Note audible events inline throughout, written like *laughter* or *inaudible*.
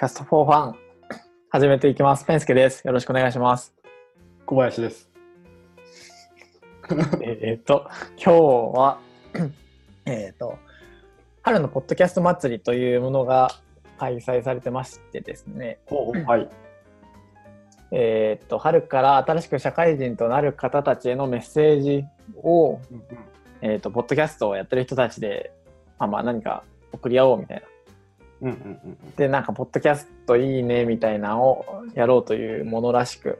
キャストフォーファン始めていきます。ペンスケです。よろしくお願いします。小林です。*laughs* えーっと、今日は、*clears throat* えーっと、春のポッドキャスト祭りというものが開催されてましてですね、はい。*clears throat* えーっと、春から新しく社会人となる方たちへのメッセージを、えーっと、ポッドキャストをやってる人たちで、まあまあ何か送り合おうみたいな。うんうんうんで、なんか、ポッドキャストいいねみたいなのをやろうというものらしく、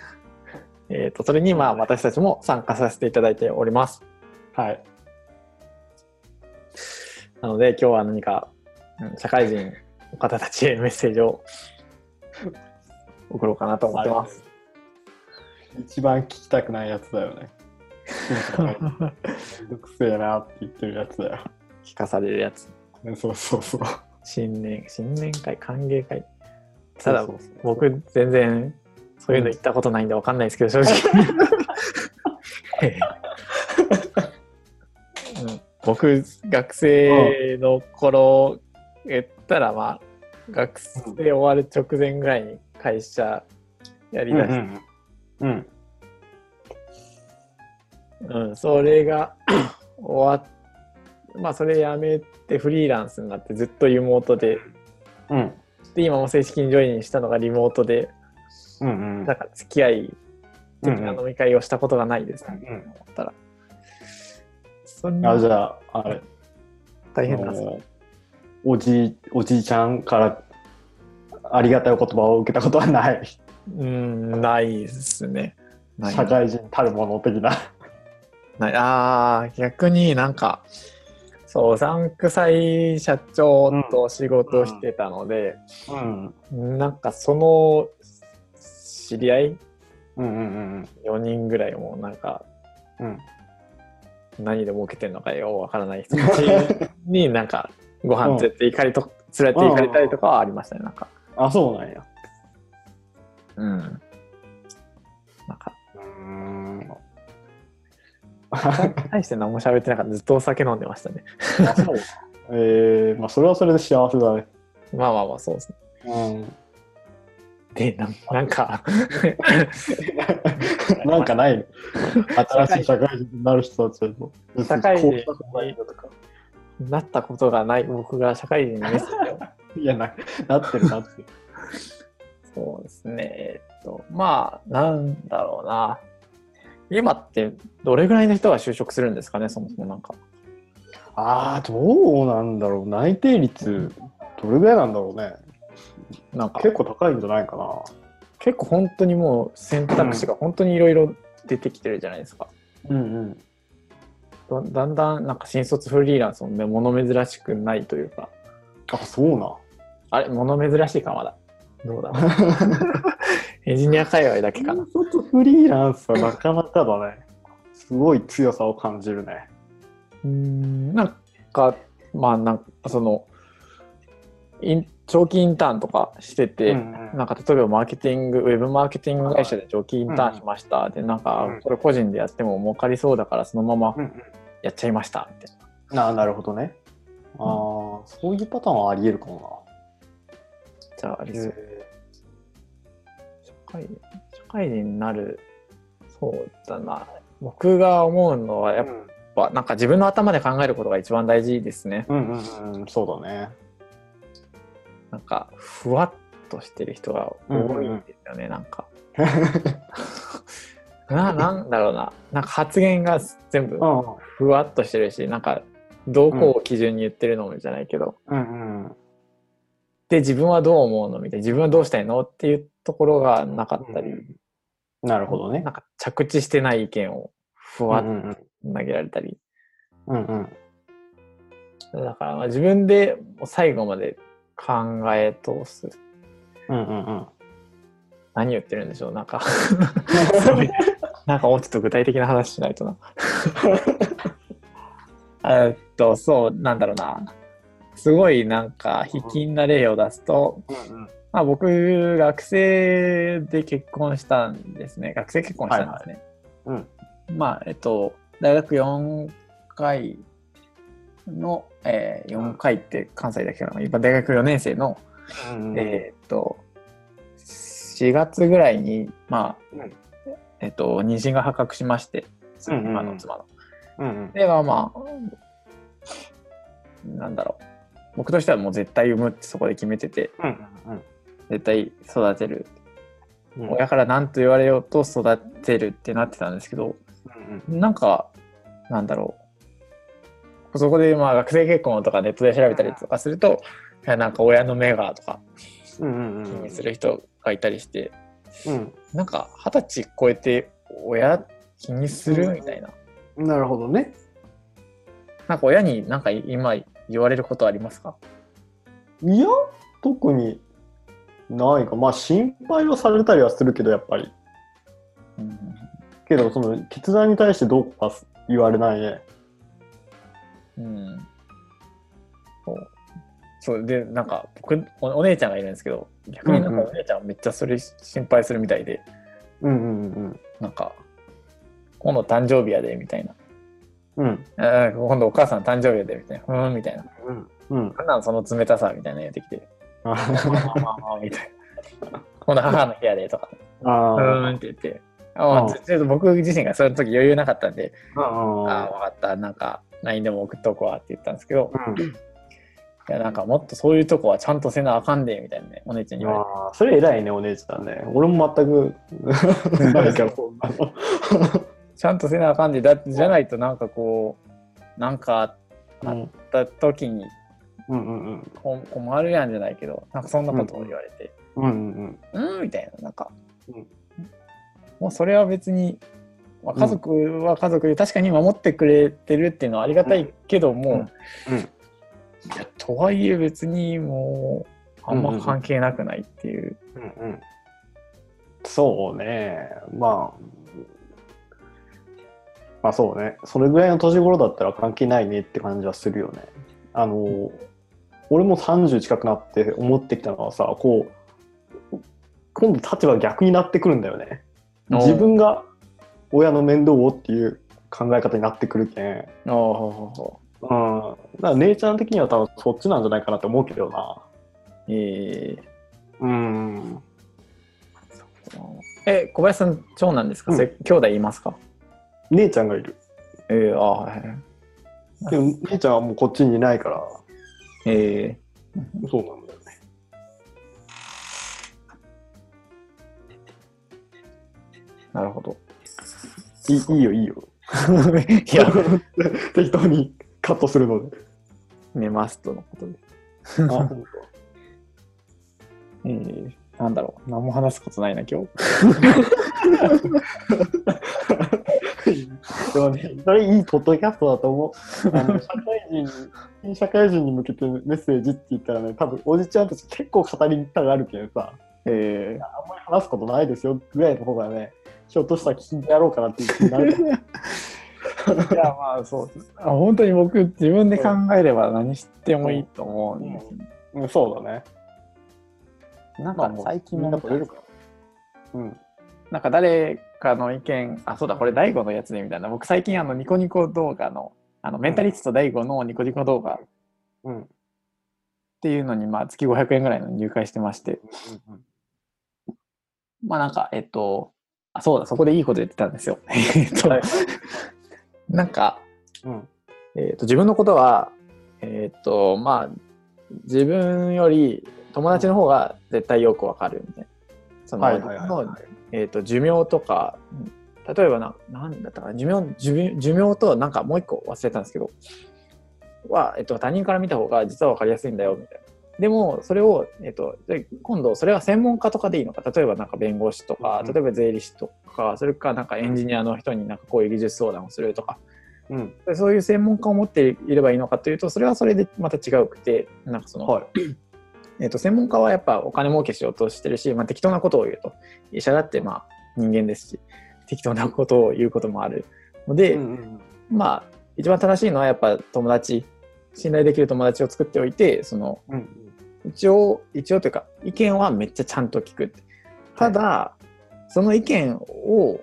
*laughs* えっと、それにまあ私たちも参加させていただいております。はい。なので今日は何か、うん社会人の方たちへメッセージを送ろうかなと思ってます。一番聞きたくないやつだよね。*laughs* めんどくせえなって言ってるやつだよ。聞かされるやつ。ねそうそうそう。新年、新年会、歓迎会。ただ僕全然そういうの行ったことないんでわかんないですけど、正直。*laughs* うん僕、学生の頃、言ったらまあ、学生終わる直前ぐらいに会社やりだして、うんうん。うん、それが終わっまあそれやめてフリーランスになってずっとリモートで、うん。で今も正式にジョインしたのがリモートで、うんうん。なんか付き合い的な飲み会をしたことがないです、ねうん思ったら。そんあ、なじゃあ、あれ、大変なんですあのおじい、おじいちゃんからありがたいお言葉を受けたことはない。うん、ないですね。社会人たるもの的な。ないああ、逆になんか、そう、うさんくさい社長と仕事してたので、うん。なんかその知り合いうんうんうん4人ぐらいもなんかうん。うん。何で儲けてんのかようわからない人たちになんかご飯連れて行かれと、連れて行かれたりとかはありましたね、なんか。あ、そうなんや。うん。*laughs* 大して何も喋ってなかったずっとお酒飲んでましたね。あ、そう。えー、まあ、それはそれで幸せだね。まあまあまあ、そうですね。うん。で、なんなんか、*laughs* なんかないの？新しい社会人になる人たちだと。社会人こうしたことなったことがない僕が社会人にメッセージを。*laughs* いやな、なってるなってる。そうですね。えっと、まあ、なんだろうな。今ってどれぐらいの人が就職するんですかね、そもそもなんか。ああ、どうなんだろう。内定率、どれぐらいなんだろうね。なんか結構高いんじゃないかな。結構本当にもう選択肢が本当にいろいろ出てきてるじゃないですか。うんうん。だだんだんなんか新卒フリーランスもね物珍しくないというか、あ、そうな。あれ、物珍しいかまだ。どうだ？*laughs* エンジニア界隈だけかな。ちょっとフリーランスはなかなかだね。すごい強さを感じるね。うーん、なんか、まあなんかその、長期インターンとかしてて、うんうんなんか例えばマーケティング、ウェブマーケティング会社で長期インターンしました。で、なんかうんこれ個人でやっても儲かりそうだからそのままうんうんやっちゃいました。みたいな。あなるほどね。ああ、そういうパターンはあり得るかもじゃあありな。そう。社会社会人になる、そうだな。僕が思うのはやっぱなんか自分の頭で考えることが一番大事ですね。うんうんうん、そうだね。なんかふわっとしてる人が多いんですよね、なんか。*laughs* ななんだろうな。なんか発言が全部うんふわっとしてるし、なんかどこを基準に言ってるのじゃないけど、うんうん。で自分はどう思うの？みたいな、自分はどうしたいの？っていうところがなかったり、なるほどねな。んか着地してない意見をふわっうんうんと投げられたり、うんうんだからまあ自分で最後まで考え通す。うんうんうん。何言ってるんでしょう？なんか *laughs* なんかもうちょっと具体的な話しないとな。*laughs* えっと、そう、なんだろうな。すごいなんか、卑近な例を出すと、うんまあ僕、学生で結婚したんですね。学生結婚したんですね。はいまあ、えっと、大学4回の、えー、4回って関西だけかな。今大学4年生のうんえーっと、4月ぐらいに、まあ、うんえっと、妊娠が発覚しまして、今の妻の。うんうんで、まあまあ、なんだろう。僕としてはもう絶対産むってそこで決めてて、うん絶対育てる。うん。親から何と言われようと育てるってなってたんですけど、うんなんか、なんだろう。そこでまあ学生結婚とかネットで調べたりとかすると、いやなんか親の目がとかうんうん気にする人がいたりして、うん。なんか二十歳超えて親気にする？みたいな。うんなるほどね。なんか親になんか今言われることありますか？いや特にないか。まあ心配はされたりはするけどやっぱり。うん。けどその決断に対してどうか言われないね。うん。そう。そうで、なんか僕お、お姉ちゃんがいるんですけど、逆になんかうんうんお姉ちゃんはめっちゃそれ心配するみたいで、うんうん。なんか、今度誕生日やで、みたいな。うん今度お母さん誕生日やで、みたいな。ふーん、みたいな。うんうんなんなんその冷たさ、みたいなの言ってきて、あまあみたいな。今度母の日やで、とか、うあーんって言って。あうんちょっと僕自身がその時余裕なかったんで、あああ、分かった、なんか、LINE でも送っとこうわって言ったんですけど、うんいや、なんかもっとそういうとこはちゃんとせなあかんで、みたいなね、お姉ちゃんに言われて。ああ、それ偉いね、お姉ちゃんね。俺も全く *laughs* ないから、そんなの。ちゃんとせなあかんで、だじゃないとなんかこう、なんかあっうんた時にうんうんこ困るやんじゃないけど、なんかそんなことを言われて、うん。うんうんうん、みたいな、なんか、うんもうそれは別に、まあ、家族は家族で確かに守ってくれてるっていうのはありがたいけども、うんうんとはいえ別にもうあんま関係なくないっていう。うんうん。そうね。まあ、まあそうね。それぐらいの年頃だったら関係ないねって感じはするよね。あの、俺も30近くなって思ってきたのはさ、こう、今度立場逆になってくるんだよね。自分が親の面倒をっていう考え方になってくるけん。ああほうん。だから姉ちゃん的には多分そっちなんじゃないかなって思うけどな。うえうん。ーえ小林さん長男ですか、うんせ兄弟いますか？姉ちゃんがいる。えー、あはいはいでも姉ちゃんはもうこっちにいないから、えそうなんだよね。ー、なるほどいいいいよ、いいよ。いや *laughs* 適当にカットするので。寝ますとのことであ、*laughs* 本えー、なんだろう何も話すことないな今日当。*laughs* でもね、それいいポッドキャストだと思う。あの社会人に、新 *laughs* 社会人に向けてメッセージって言ったらね、多分おじちゃんたち結構語りたがるけどさ、えあんまり話すことないですよぐらいの方がね、ひょっとしたら聞いてやろうかなっていう気になる *laughs* いやまあそうあ本当に僕自分で考えれば何してもいいと思うんですよねうん、そうだね。なんか最近も。うん。なんか誰かの意見、あ、そうだ、これ、大悟のやつでみたいな。僕、最近、あの、ニコニコ動画の、あの、メンタリスト大悟のニコニコ動画っうん。ていうのに、まあ、月500円ぐらいの入会してまして、まあ、なんか、えっと、あ、そうだ、そこでいいこと言ってたんですよ。*laughs* えっとはい、なんか、うん。えっと、自分のことは、えっと、まあ、自分より友達の方が絶対よくわかるみたいな。その、はいはいはいのえっと、寿命とか、例えばな、なんだったかな、寿命、寿命寿命となんかもう一個忘れたんですけど、は、えっと、他人から見た方が実は分かりやすいんだよ、みたいな。でも、それを、えっと、で今度、それは専門家とかでいいのか、例えばなんか弁護士とか、うん例えば税理士とか、それかなんかエンジニアの人になんかこういう技術相談をするとか、うん。でそういう専門家を持っていればいいのかというと、それはそれでまた違うくて、なんかその、はい。えっと専門家はやっぱお金儲けしようとしてるし、まあ、適当なことを言うと、医者だってまあ人間ですし、適当なことを言うこともあるので、うんうんまあ、一番正しいのはやっぱ友達、信頼できる友達を作っておいて、その、うん。一応、一応というか、意見はめっちゃちゃんと聞く。ただ、その意見を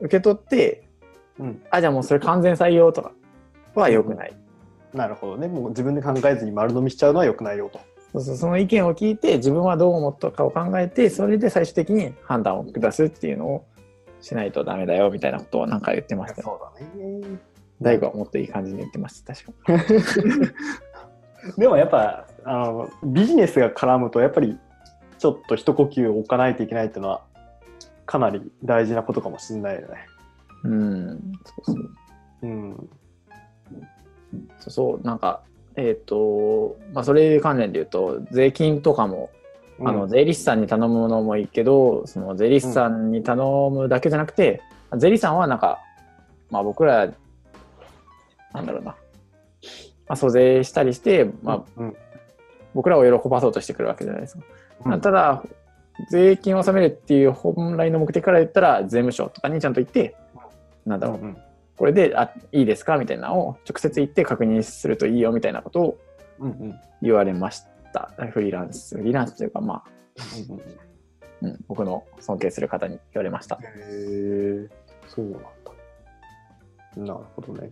受け取って、うん。あ、じゃあもうそれ完全採用とかは良くない。なるほどね。もう自分で考えずに丸飲みしちゃうのは良くないよと。そうそうその意見を聞いて自分はどう思ったかを考えてそれで最終的に判断を下すっていうのをしないとダメだよみたいなことをなんか言ってましたよ。そうだね。大悟はもっといい感じに言ってました確か *laughs* でもやっぱあのビジネスが絡むとやっぱりちょっと一呼吸置かないといけないっていうのはかなり大事なことかもしれないよね。うんそうそううん。そうそうなんかえっ、とまあそれ関連で言うと税金とかもあの税理士さんに頼むのもいいけどその税理士さんに頼むだけじゃなくて、税理士さんはなんか、まあ、僕らなんだろうな、まあ、租税したりして、まあ、うん僕らを喜ばそうとしてくるわけじゃないですか。うん。ただ税金を納めるっていう本来の目的から言ったら税務署とかにちゃんと行ってなんだろう、うんこれであいいですか？みたいなのを直接言って確認するといいよみたいなことをうんうん。言われました。フリーランスフリーランスというかまあうんうん、僕の尊敬する方に言われました。へえそうなんだ。なるほどね。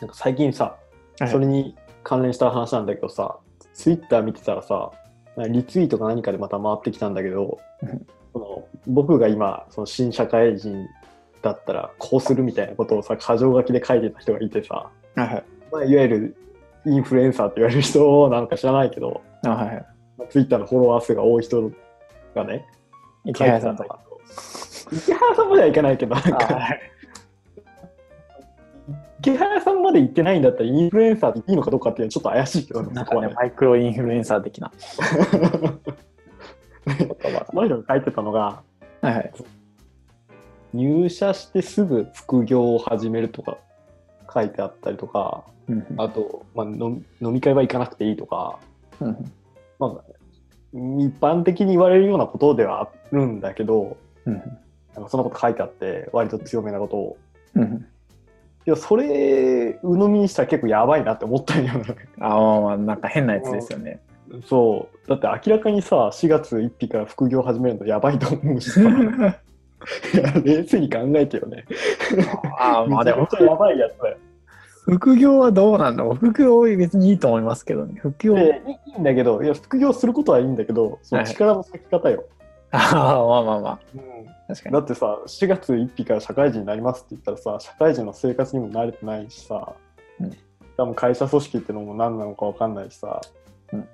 なんか最近さ、それに関連した話なんだけどさ、ツイッター見てたらさ、リツイートか何かでまた回ってきたんだけどうん、その僕が今、その新社会人だったらこうするみたいなことをさ、箇条書きで書いてた人がいてさ、はいはい。まあ、いわゆるインフルエンサーって言われる人なのか知らないけど、あはいはい。ツイッターのフォロワー数が多い人がね、池原さんとか。池原さんまではいかないけど、なんあか、はい池原さんまで行ってないんだったらインフルエンサーっていいのかどうかっていうのはちょっと怪しいけどね、なんかね、ね。マイクロインフルエンサー的なその人が書いてたのが、が。はいはい。入社してすぐ副業を始めるとか書いてあったりとか、うんあと、まあ、飲み飲み会は行かなくていいとか、うんまあ、一般的に言われるようなことではあるんだけど、うんなんかそんなこと書いてあって、割と強めなことを。うんいや、それ、鵜呑みにしたら結構やばいなって思ったんよね。ああ、なんか変なやつですよね。そう。だって明らかにさ、4月1日から副業始めるのやばいと思うしさ。*laughs* いや、冷静に考えてよね。ああ、まあでもやばいやつだよ。副業はどうなんだ？ろう副業は別にいいと思いますけどね。副業。でいいいんだけど、いや、副業することはいいんだけど、その力の割き方よ。*laughs* ああ、まあまあまあ。確かに。だってさ、4月1日から社会人になりますって言ったらさ、社会人の生活にも慣れてないしさ、うん多分会社組織ってのも何なのか分かんないしさ、うん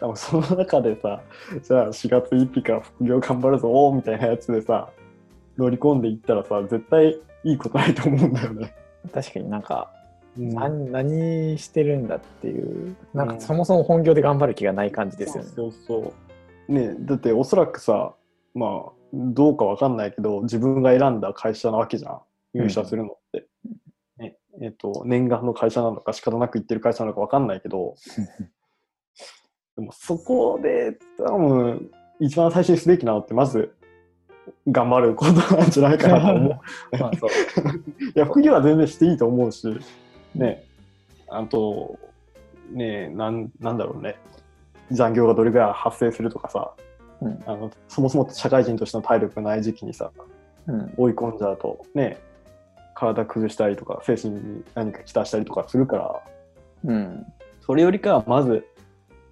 多分その中でさ、じゃあ4月1日から副業頑張るぞみたいなやつでさ、乗り込んでいったらさ、絶対いいことないと思うんだよね。確かになんか、うん何何してるんだっていう、なんうんかそもそも本業で頑張る気がない感じですよね。そうそうそう。ねだっておそらくさ、まあ、どうかわかんないけど、自分が選んだ会社なわけじゃん。入社するのって。ねえっ、と、念願の会社なのか仕方なく行ってる会社なのかわかんないけど、*laughs* でもそこで多分、一番最初にすべきなのって、まず、頑張ることなんじゃないかなと思う。*laughs* まあそう。*laughs* いや、副業は全然していいと思うし、ね、あと、ね、なんなんだろうね、残業がどれぐらい発生するとかさ、うん。あのそもそも社会人としての体力がない時期にさ、うん。追い込んじゃうと、ね、体崩したりとか、精神に何かきたしたりとかするから、うん。それよりかはまず、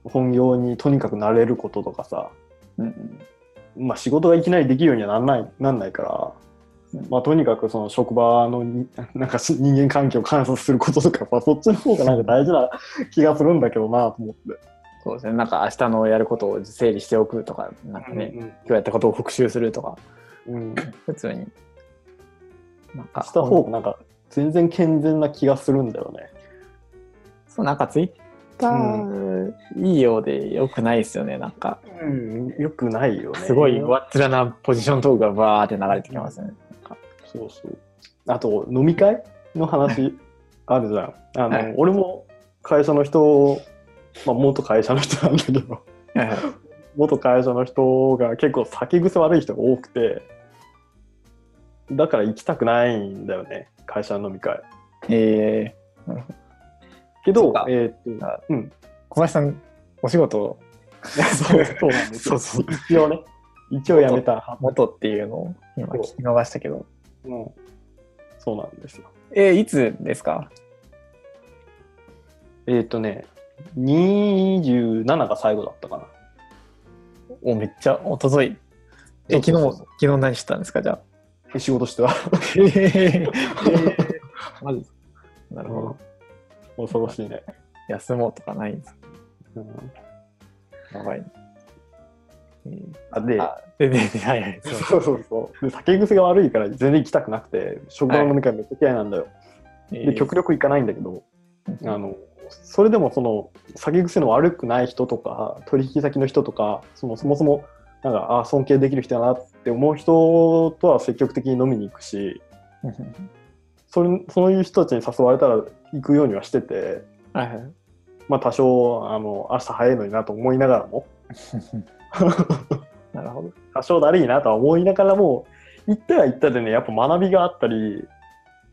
本業にとにかく慣れることとかさ、うんまあ、仕事がいきなりできるようにはなんないなんないから、うんまあ、とにかくその職場のに *laughs* なんかし人間関係を観察することとか *laughs* さそっちの方がなんか大事な気がするんだけどなと思って。そうですね。なんか明日のやることを整理しておくとか、なんかね、うん今日やったことを復習するとか、うん、普通に。なんか、した方がなんか全然健全な気がするんだよね。そう、なんかツイッター、いいようでよくないですよね。なんか、うん、よくないよね。すごい上っ面なポジショントークがバーって流れてきますね。そうそう。あと飲み会の話あるじゃん。あの、はい俺も会社の人、まあ、元会社の人なんだけど。元会社の人が結構酒癖悪い人が多くてだから行きたくないんだよね会社の飲み会えけどそうかえーっとあうんー、小林さん、お仕事をそうそうなんですよそうそう一応ね一応辞めた、元っていうのを今聞き逃したけど。うん、そうなんですよえーいつですか？えーっとね27が最後だったかな。お、めっちゃ、おととい。え、昨日、昨日何してたんですか、じゃあ。仕事しては。*laughs* えー、*laughs* マジですかなるほど。恐ろしいね。休もうとかないんですか？うんやばい、ね。えーあで、あ、で、で、で、はいはい。そうそうそう。で酒癖が悪いから全然行きたくなくて、職場の飲み会めっちゃ嫌いなんだよ。で、極力行かないんだけど、あの、それでもその酒癖の悪くない人とか、取引先の人とか、そのそもそも、なんか、あ尊敬できる人だなって思う人とは積極的に飲みに行くし、それそういう人たちに誘われたら行くようにはしてて、はいはい。まあ多少、あの、朝早いのになと思いながらも、*laughs* なるほど。多少だるいなとは思いながらも、行ったら行ったでね、やっぱ学びがあったり、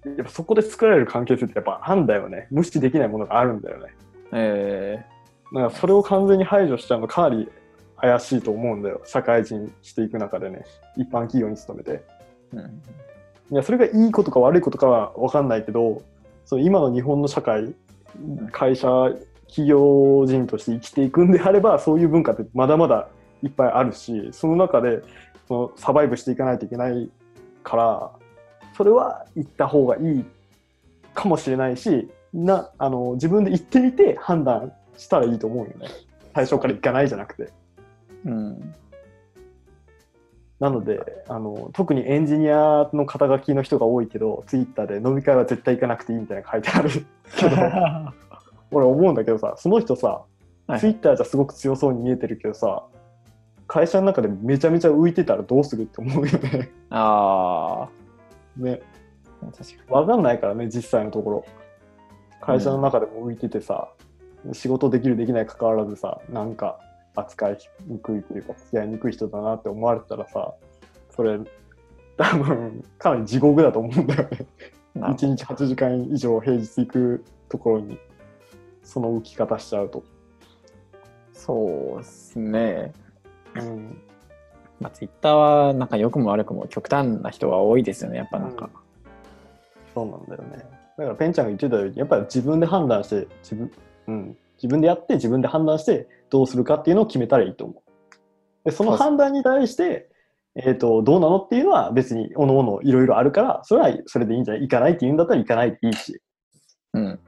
やっぱそこで作られる関係性ってやっぱあんだよね。無視できないものがあるんだよね。えだからそれを完全に排除しちゃうのかなり怪しいと思うんだよ。社会人していく中でね。一般企業に勤めて。ーうんいや、それがいいことか悪いことかは分かんないけど、その今の日本の社会、会社、企業人として生きていくんであれば、そういう文化ってまだまだいっぱいあるし、その中でそのサバイブしていかないといけないから、それは行った方がいいかもしれないし、なあの自分で行ってみて判断したらいいと思うよね。最初から行かないじゃなくて。うん。なのであの、特にエンジニアの肩書きの人が多いけど、ツイッターで飲み会は絶対行かなくていいみたいなの書いてあるけど、*laughs* 俺思うんだけどさ、その人さ、はいツイッターじゃすごく強そうに見えてるけどさ、会社の中でめちゃめちゃ浮いてたらどうするって思うよね。あ *laughs* ね、あ、確かわかんないからね、実際のところ。会社の中でも浮いててさ、仕事できるできない関わらずさ、なんか扱いにくいというか、付き合いにくい人だなって思われてたらさ、それ、多分かなり地獄だと思うんだよね。に。なるほ1日8時間以上平日行くところに、その浮き方しちゃうと。どそうですね。うん、まあ、ツイッターはなんか良くも悪くも極端な人が多いですよね、やっぱなんか。そうなんだよね。だからペンちゃんが言ってたように、やっぱり自分で判断して、自分、うん、自分でやって、自分で判断して、どうするかっていうのを決めたらいいと思う。で、その判断に対して、えっ、と、どうなのっていうのは別に、おのおのいろいろあるから、それはそれでいいんじゃない行かないって言うんだったら行かないでいいし、うん。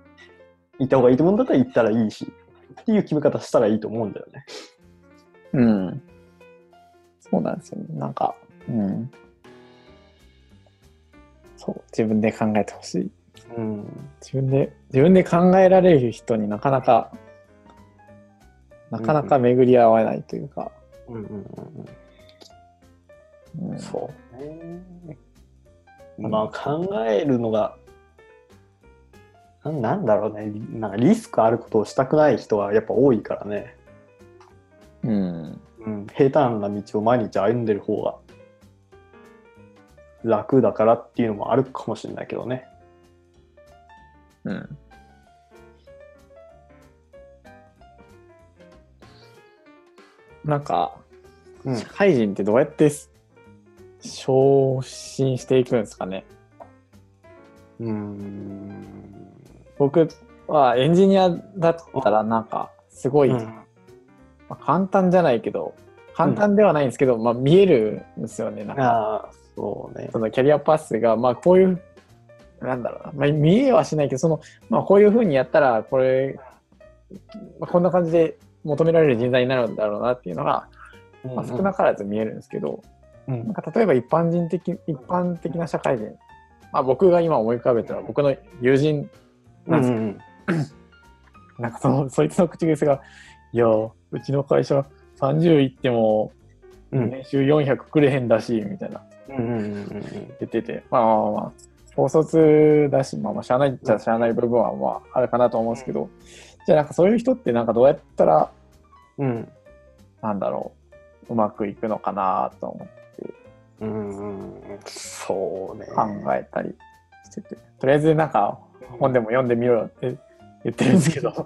行った方がいいと思うんだったら行ったらいいし、っていう決め方したらいいと思うんだよね。うん。そうなんですよね。なんか、うん。そう、自分で考えてほしい。うん。自分で、自分で考えられる人になかなか、なかなか巡り合わないというか、うんうんうんうんうん。そうね。まあ考えるのが、ななんだろうね。なんかリスクあることをしたくない人はやっぱ多いからね。うん。うん、平坦な道を毎日歩んでる方が楽だからっていうのもあるかもしれないけどね。うん。なんか、うん社会人ってどうやって昇進していくんですかねうん。僕はエンジニアだったらなんかすごい、うん。まあ、簡単じゃないけど簡単ではないんですけど、まあ、見えるんですよねなんか。そうね。そのキャリアパスがまあこういうなんだろうな、まあ、見えはしないけどその、まあ、こういうふうにやったらこれ、まあ、こんな感じで求められる人材になるんだろうなっていうのが、まあ、少なからず見えるんですけど、うん。なんか例えば一般人的一般的な社会人、まあ、僕が今思い浮かべたのは僕の友人なんですようんなんかそのそいつの口癖が「いやうちの会社30いってもうん年収400くれへんだし」みたいな。うん言ってて。まあまあまあまあ。高卒だしまあまあしゃあないっちゃしゃあない部分はまああるかなと思うんですけど、じゃあなんかそういう人ってなんかどうやったらうん。なんだろううまくいくのかなと思って。うんうん。そうね。考えたりしてて、とりあえずなんか本でも読んでみろよって言ってるんですけど。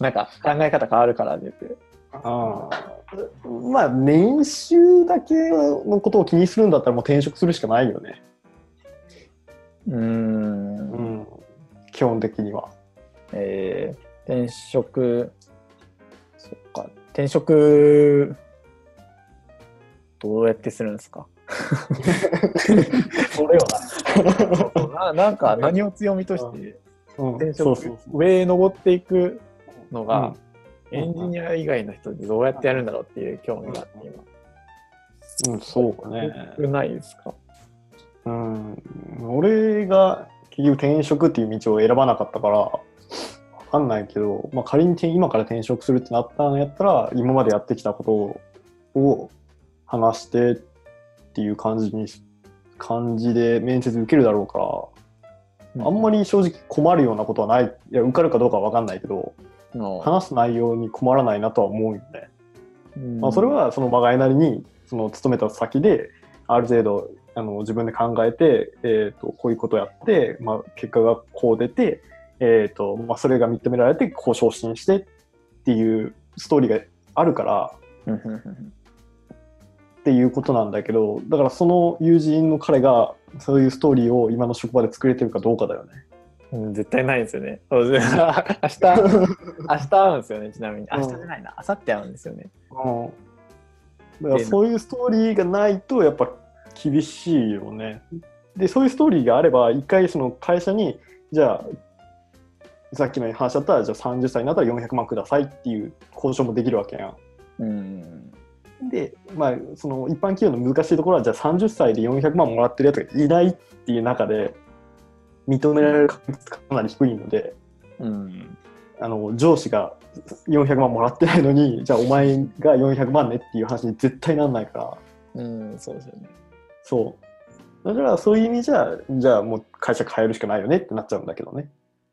なんか考え方変わるからって言って。ああまあ年収だけのことを気にするんだったらもう転職するしかないよね。うーん。うん、基本的には。え転職、そっか、転職、どうやってするんですか？それはな。なんか何を強みとして転職上へ登っていくのが、うん。エンジニア以外の人でどうやってやるんだろうっていう興味があって今。うん、そうだね。少ないですか？うん、俺が結局転職っていう道を選ばなかったから、わかんないけど、まあ、仮に転今から転職するってなったんやったら、今までやってきたことを話してっていう感じに、感じで面接受けるだろうから、あんまり正直困るようなことはない。いや、受かるかどうかはわかんないけど、の、話す内容に困らないなとは思うよね。うんまあ、それはそのまがいなりにその勤めた先である程度あの自分で考えて、えー、とこういうことをやって、まあ、結果がこう出て、えーとまあ、それが認められてこう昇進してっていうストーリーがあるからうんうんうんっていうことなんだけどだからその友人の彼がそういうストーリーを今の職場で作れてるかどうかだよね。うん絶対ないですよね。そうです *laughs* 明日、明日会うんですよね、ちなみに。うん明日じゃないな、明後日会うんですよね。うんだからそういうストーリーがないとやっぱ厳しいよね。でそういうストーリーがあれば一回その会社にじゃあさっきの話だったらじゃあ30歳になったら400万くださいっていう交渉もできるわけやうん。ん。でまあその一般企業の難しいところはじゃあ30歳で400万もらってるやつがいないっていう中で認められる確率がかなり低いので。うん。あの上司が400万もらってないのにじゃあお前が400万ねっていう話に絶対なんないからうん、そうですよね。そうだからそういう意味じゃじゃあもう会社変えるしかないよねってなっちゃうんだけどね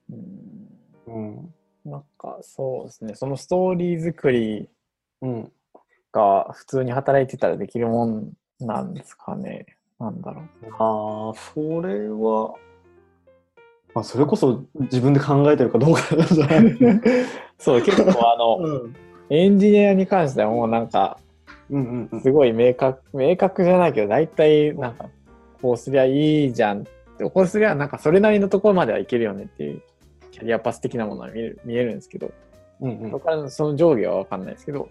うん。うんなんか、そうですね、そのストーリー作りうんが普通に働いてたらできるもんなんですかね。なんだろう。ああそれは。まあそれこそ自分で考えてるかどうかなんじゃないそう、結構あの、*laughs* うん。エンジニアに関してはもうなんか、うんうんすごい明確、明確じゃないけど、大体なんか、こうすりゃいいじゃん。って、こうすりゃなんかそれなりのところまではいけるよねっていう、キャリアパス的なものは見える見えるんですけど、うんうん。そこからのその上下はわかんないですけど、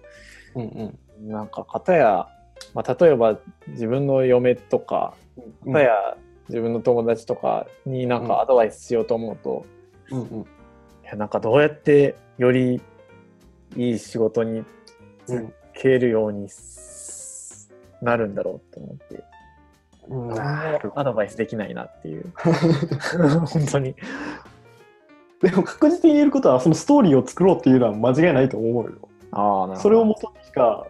うんうんなんか、片や、まあ、例えば自分の嫁とか、うん片や自分の友達とかになんかアドバイスしようと思うと、うんうんいやなんかどうやってよりいい仕事にうんけるようにすなるんだろうって思って、アドバイスできないなっていう。*laughs* *laughs* 本当に。でも確実に言えることはそのストーリーを作ろうっていうのは間違いないと思うよああ、なるほど。それをもとにしか、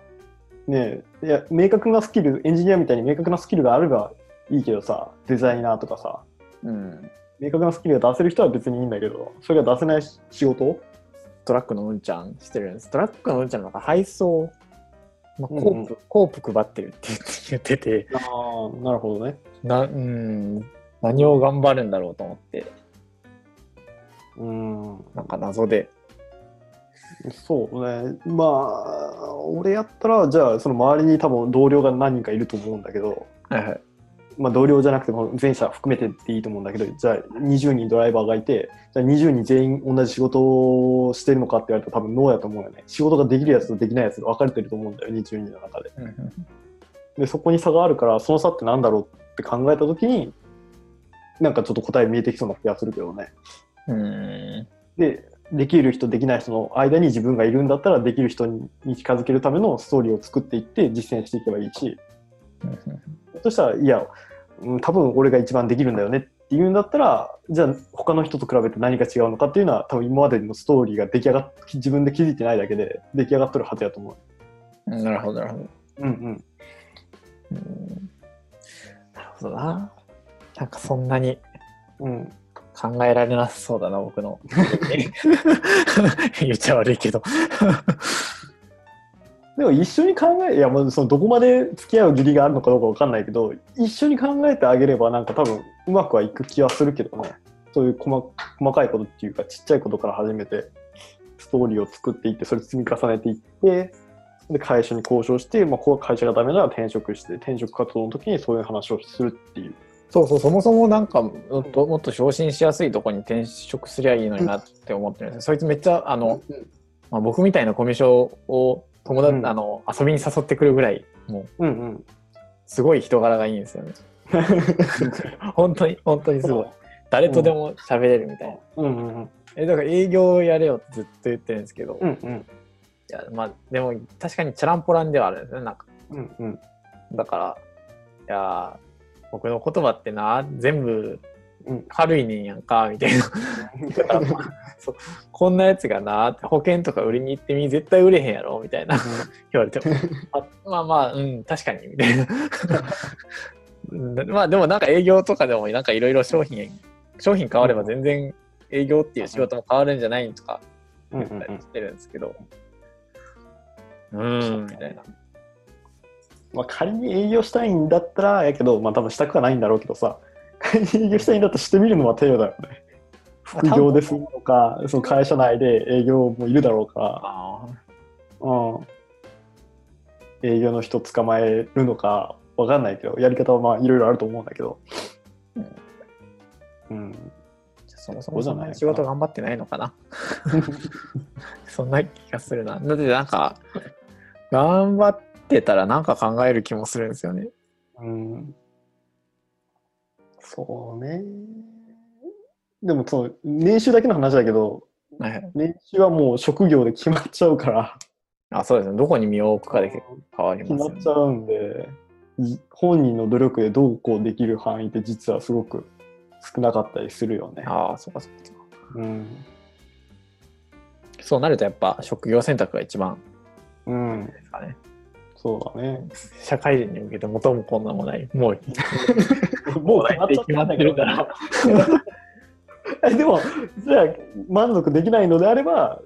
ねいや、明確なスキル、エンジニアみたいに明確なスキルがあればいいけどさ、デザイナーとかさ、うん。明確なスキルが出せる人は別にいいんだけど、それが出せない仕事？トラックのうんちゃんしてるんです。トラックのうんちゃんなんか配送、まあ、コうんうんープ、コープ配ってるって言ってて、ああ、なるほどね。な、うん、何を頑張るんだろうと思って、うん、なんか謎で。そうね。まあ、俺やったら、じゃあ、その周りに多分同僚が何人かいると思うんだけど、はいはい。まあ、同僚じゃなくても全社含めてっていいと思うんだけど、じゃあ20人ドライバーがいて、じゃあ20人全員同じ仕事をしてるのかって言われると多分ノーやと思うよね。仕事ができるやつとできないやつが分かれてると思うんだよ、20人の中で。で、そこに差があるから、その差ってなんだろうって考えたときに、なんかちょっと答え見えてきそうな気がするけどね。うん。で、できる人、できない人の間に自分がいるんだったら、できる人に近づけるためのストーリーを作っていって実践していけばいいし、そしたら、いや、うん多分俺が一番できるんだよねっていうんだったら、じゃあ他の人と比べて何が違うのかっていうのは、多分今までのストーリーが出来上がっ自分で気づいてないだけで出来上がってるはずやと思う。なるほど、なるほど。うんうん。うんなるほどな。なんかそんなにうん。考えられなさそうだな、僕の。*laughs* 言っちゃ悪いけど。*laughs* でも一緒に考え、いや、もうそのどこまで付き合う義理があるのかどうかわかんないけど、一緒に考えてあげれば、なんか多分うまくはいく気はするけどね。そういう細細かいことっていうか、ちっちゃいことから始めて、ストーリーを作っていって、それ積み重ねていって、で、会社に交渉して、まあ、こう会社がダメなら転職して、転職活動の時にそういう話をするっていうそうそう、そもそもなんかもっともっと昇進しやすいところに転職すりゃいいのになって思ってるんですよ。そいつめっちゃ、あの、まあ、僕みたいなコミュ障を友達、うんあの遊びに誘ってくるぐらい、もう、うんうん。すごい人柄がいいんですよね。*laughs* 本当に、本当にすごい。誰とでも喋れるみたいな。うんうんえ、だから営業やれよってずっと言ってるんですけど、いうんうんや、まあ、でも確かにチャランポランではあるんですね、なんか。うんうんだから、いやー、僕の言葉ってな、全部うん。軽いねんやんか、みたいな。*laughs* こんなやつがな、保険とか売りに行ってみ、絶対売れへんやろ、みたいな。言われても、あ *laughs* まあまあ、うん、確かに、みたいな。うん。まあでもなんか営業とかでもなんかいろいろ商品、商品変われば全然営業っていう仕事も変わるんじゃないとか言ったりしてるんですけど、うーん、みたいな。まあ、仮に営業したいんだったらやけど、まあ、多分したくはないんだろうけどさ仮に営業したいんだったらしてみるのは手よだよね。副業でするのかその会社内で営業もいるだろうかあら、うん、営業の人捕まえるのかわかんないけどやり方はまあいろいろあると思うんだけど。うん、ーそもそそうじゃないもそんな。に仕事頑張ってないのかな。*laughs* そんな気がするな。だってなんか、*laughs* 頑張ってたらなんか考える気もするんですよね。うん、そうねでもその年収だけの話だけどはい年収はもう職業で決まっちゃうからあそうですね。どこに身を置くかで変わり決ますよねまっちゃうんで、じ本人の努力でどうこうできる範囲って実はすごく少なかったりするよね。ああ、そうかそうか。うん。そうなるとやっぱ職業選択が一番うん。ですかね。そうだね。社会人に向けて元もこんなもない。もう、*laughs* もう決まってるから。*laughs* えでも、じゃあ満足できないのであれば、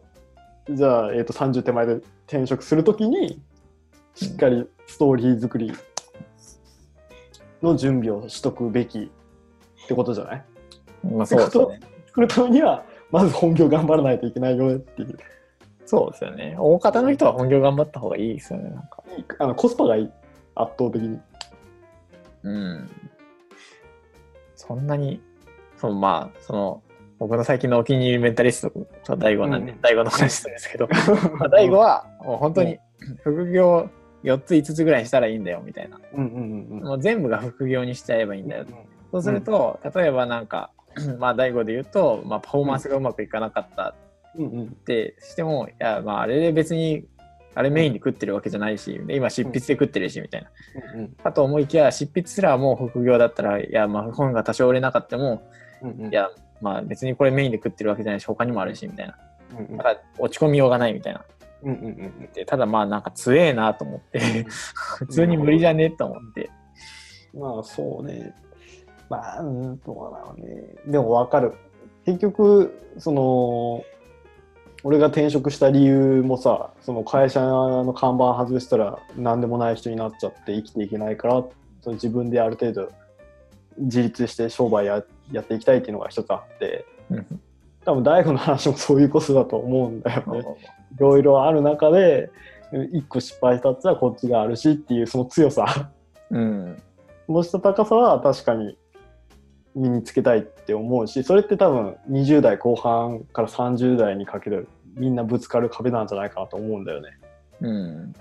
じゃあ、えー、と30手前で転職するときに、しっかりストーリー作りの準備をしとくべきってことじゃない？まあそうですよね。作るためには、まず本業頑張らないといけないよねっていう。そうですよね。大方の人は本業頑張った方がいいですよね。なんか。あのコスパがいい、圧倒的に。うん。そんなに、そのまあ、その、僕の最近のお気に入りメンタリストと大悟なんで、うん大悟の話なんですけど、*laughs* まあ、大悟はもう本当に副業4つ5つぐらいしたらいいんだよみたいな。うんうんうんもう全部が副業にしちゃえばいいんだよ。そうすると、例えばなんか、*clears throat* まあ大悟で言うと、まあパフォーマンスがうまくいかなかったってしても、いや、まああれで別に、あれメインで食ってるわけじゃないし、で今執筆で食ってるしみたいな。うんかと思いきや、執筆すらもう副業だったら、いや、まあ本が多少売れなかったも、いや、まあ別にこれメインで食ってるわけじゃないし、他にもあるし、みたいな。だから落ち込みようがないみたいな。うんうんうんでただまあなんか強えなと思って、*laughs* 普通に無理じゃねえと思って。まあそうね。まあ、うん、どうだろうね。でも分かる。結局、その、俺が転職した理由もさ、その会社の看板外したら何でもない人になっちゃって生きていけないから、その自分である程度自立して商売ややっていきたいっていうのが一つあって、うん多分大悟の話もそういうことだと思うんだよね。いろいろある中で、一個失敗したっつらこっちがあるしっていうその強さ。うん。そのした高さは確かに身につけたいって思うしそれって多分20代後半から30代にかけるみんなぶつかる壁なんじゃないかなと思うんだよね。うん。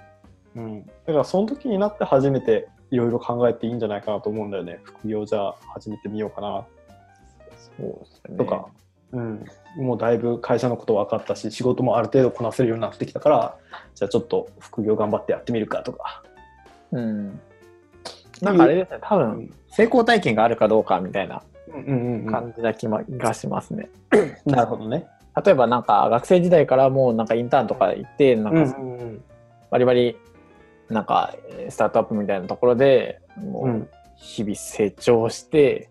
うん、だからその時になって初めていろいろ考えていいんじゃないかなと思うんだよね。副業じゃあ始めてみようかなそうですね。とか、うん、もうだいぶ会社のこと分かったし仕事もある程度こなせるようになってきたからじゃあちょっと副業頑張ってやってみるかとか。うん。なんかあれですね、多分うん。成功体験があるかどうかみたいな感じな気まがしますね。*coughs* なるほどね。例えばなんか学生時代からもうなんかインターンとか行って、なんかバリバリなんかえースタートアップみたいなところでもううん。日々成長して、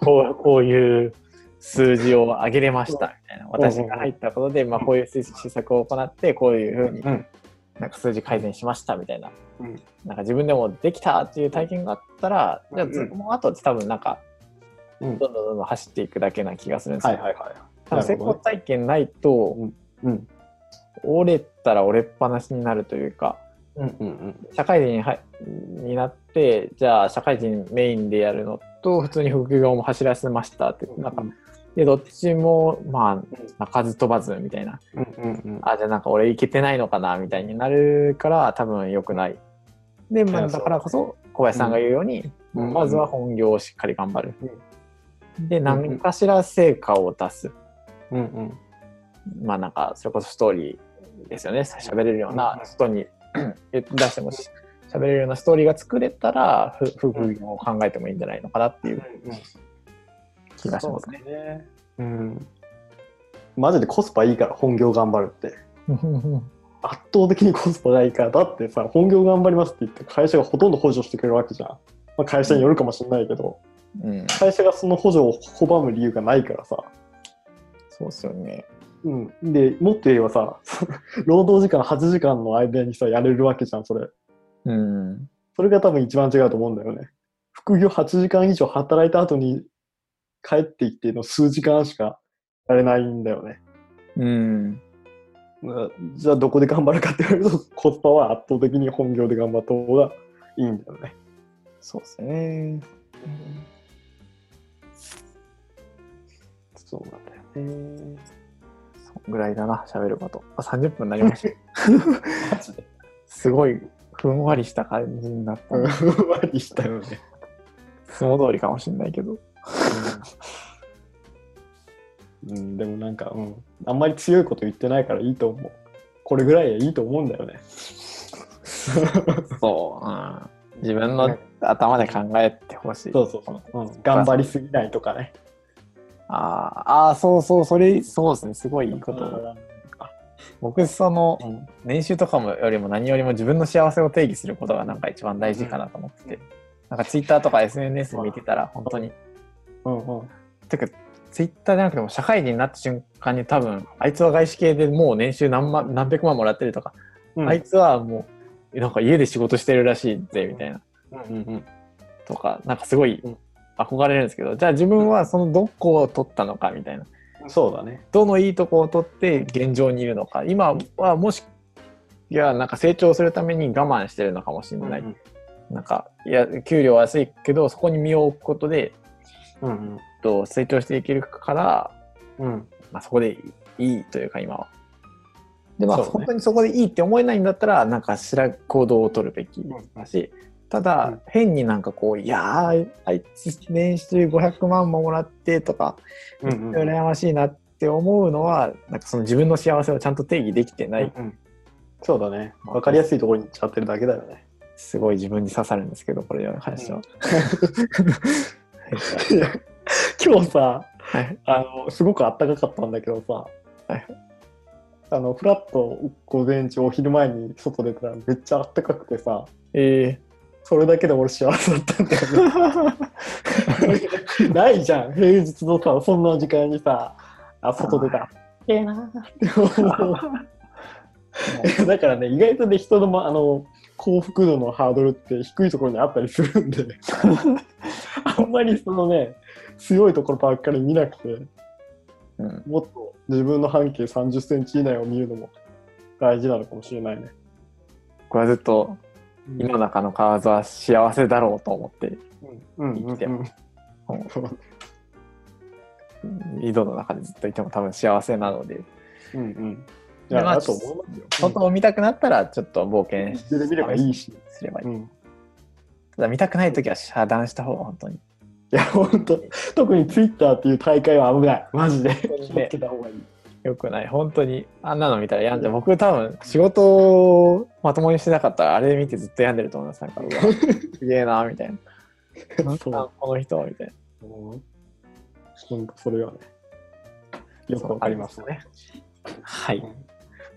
こう *laughs* こういう数字を上げれましたみたいな。私が入ったことで、まあ、こういう施策を行ってこういうふうにうんなんか数字改善しましたみたいな。うん。なんか自分でもできたっていう体験があったら、じゃあもうあとは多分なんかうん。どんどんどんどん走っていくだけな気がするんですけど、はいはいはい。成功体験ないと、うん。折れたら折れっぱなしになるというかうんうんうん。社会人にはになってじゃあ社会人メインでやるのっと普通に副業も走らせましたって、なんか、で、どっちも、まあ、鳴かず飛ばずみたいな。うんうんうん。あ、じゃあなんか俺いけてないのかなみたいになるから多分良くない。で、まあ、だからこそ小林さんが言うように、うんまずは本業をしっかり頑張る。で、ん何かしら成果を出す。うんうん。まあなんか、それこそストーリーですよね。喋れるようなうん人に *clears throat* 出してもし喋れるようなストーリーが作れたら、ふ副業を考えてもいいんじゃないのかなっていう気がしますね。うん。マジでコスパいいから本業頑張るって。*laughs* 圧倒的にコスパがいいから。だってさ、本業頑張りますって言って会社がほとんど補助してくれるわけじゃん。まあ、会社によるかもしれないけど、うん、会社がその補助を拒む理由がないからさ。そうっすよね。うん。で、もっと言えばさ、*laughs* 労働時間8時間の間にさ、やれるわけじゃん、それ。うん。それが多分一番違うと思うんだよね。副業8時間以上働いた後に帰ってきての数時間しかやれないんだよね。うん。まあじゃあどこで頑張るかって言われると *laughs* コスパは圧倒的に本業で頑張った方がいいんだよね。そうっすね。そうなんだよね。そんぐらいだな、喋ること。あ、30分になりました。*laughs* すごいふんわりした感じになった。*laughs* ふんわりしたよね。相撲通りかもしれないけど。うん、でもなんか、うん、あんまり強いこと言ってないからいいと思う。これぐらいはいいと思うんだよね。そう、うん。自分の頭で考えてほしい。そうそうそう、うん。頑張りすぎないとかね。あーあー、そうそう、それ、そうですね、すごいいいこと。僕、その、うん年収とかもよりも何よりも自分の幸せを定義することがなんか一番大事かなと思ってて、なんかツイッターとか SNS 見てたら本当に、うんうんてかツイッターじゃなくても社会人になった瞬間に多分あいつは外資系でもう年収何万何百万もらってるとか、うん。あいつはもうなんか家で仕事してるらしいぜみたいな。うんうんとかなんかすごいうん。憧れるんですけどじゃあ自分はそのどこを取ったのかみたいな。そうだね。どのいいとこを取って現状にいるのか。今はもしいやなんか成長するために我慢してるのかもしれない、うん。なんかいや給料は安いけどそこに身を置くことでうんと成長していけるから、うん。まあ、そこでいいというか今は。でまあ、ね本当にそこでいいって思えないんだったらなんかしら行動を取るべきだし、ただ、うん。変になんかこういやーあいつ年収500万ももらってとか、うんうん羨ましいなって思うのはなんかその自分の幸せをちゃんと定義できてない、うんそうだね。わかりやすいところに行っちゃってるだけだよね。すごい自分に刺さるんですけどこれの話は。いや *laughs* *laughs* 今日さ、はい。あの、すごくあったかかったんだけどさ、はい。あの、フラット午前中、お昼前に外出たらめっちゃあったかくてさ、えそれだけで俺幸せだったんだよね。*laughs* ないじゃん、平日のさ、そんな時間にさ、あ、外出た。ら、ええなーって思う。*laughs* だからね、意外とね、人の,、ま、あの幸福度のハードルって低いところにあったりするんで、*laughs* あんまりそのね、強いところばっかり見なくて、うん、もっと自分の半径30センチ以内を見るのも大事なのかもしれないね。僕はずっと井の中の蛙は幸せだろうと思ってうん。生きてうん。そう井戸の中でずっといても多分幸せなので。うんうん。いや、でまあだと思いますよ。外を見たくなったらちょっと冒険自で見ればいいし。すればいい、うん。ただ見たくない時は遮断した方が本当にいや、本当特にツイッターっていう大会は危ない。マジで。気をつけた方がいい。よくない本当にあんなの見たら病んじゃう僕多分仕事をまともにしてなかったらあれ見てずっと病んでると思いますなんかうわ *laughs* すげえなみたいななんこの人みたいなうん本当それはね。よくわかりますね。はい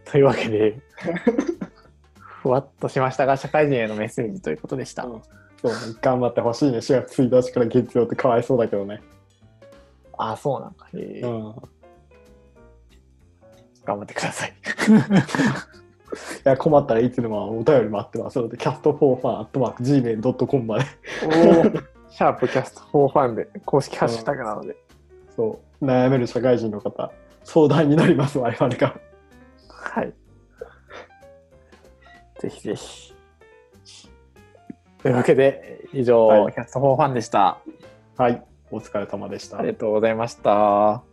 というわけで *laughs* ふわっとしましたが社会人へのメッセージということでした、うんそうね、頑張ってほしいね。4月1日から月曜ってかわいそうだけどね。ああそうなんか、へえうん。頑張ってくださいいや、困ったらいつでもお便り待ってますので、キャストフォーファンアットマーク Gmail.com まで。シャープキャスト4ファンで公式ハッシュタグなので、そう、悩める社会人の方、相談になります、我々が。はい。ぜひぜひ。というわけで、以上、はいキャスト4ファンでした。はい、お疲れ様でした。ありがとうございました。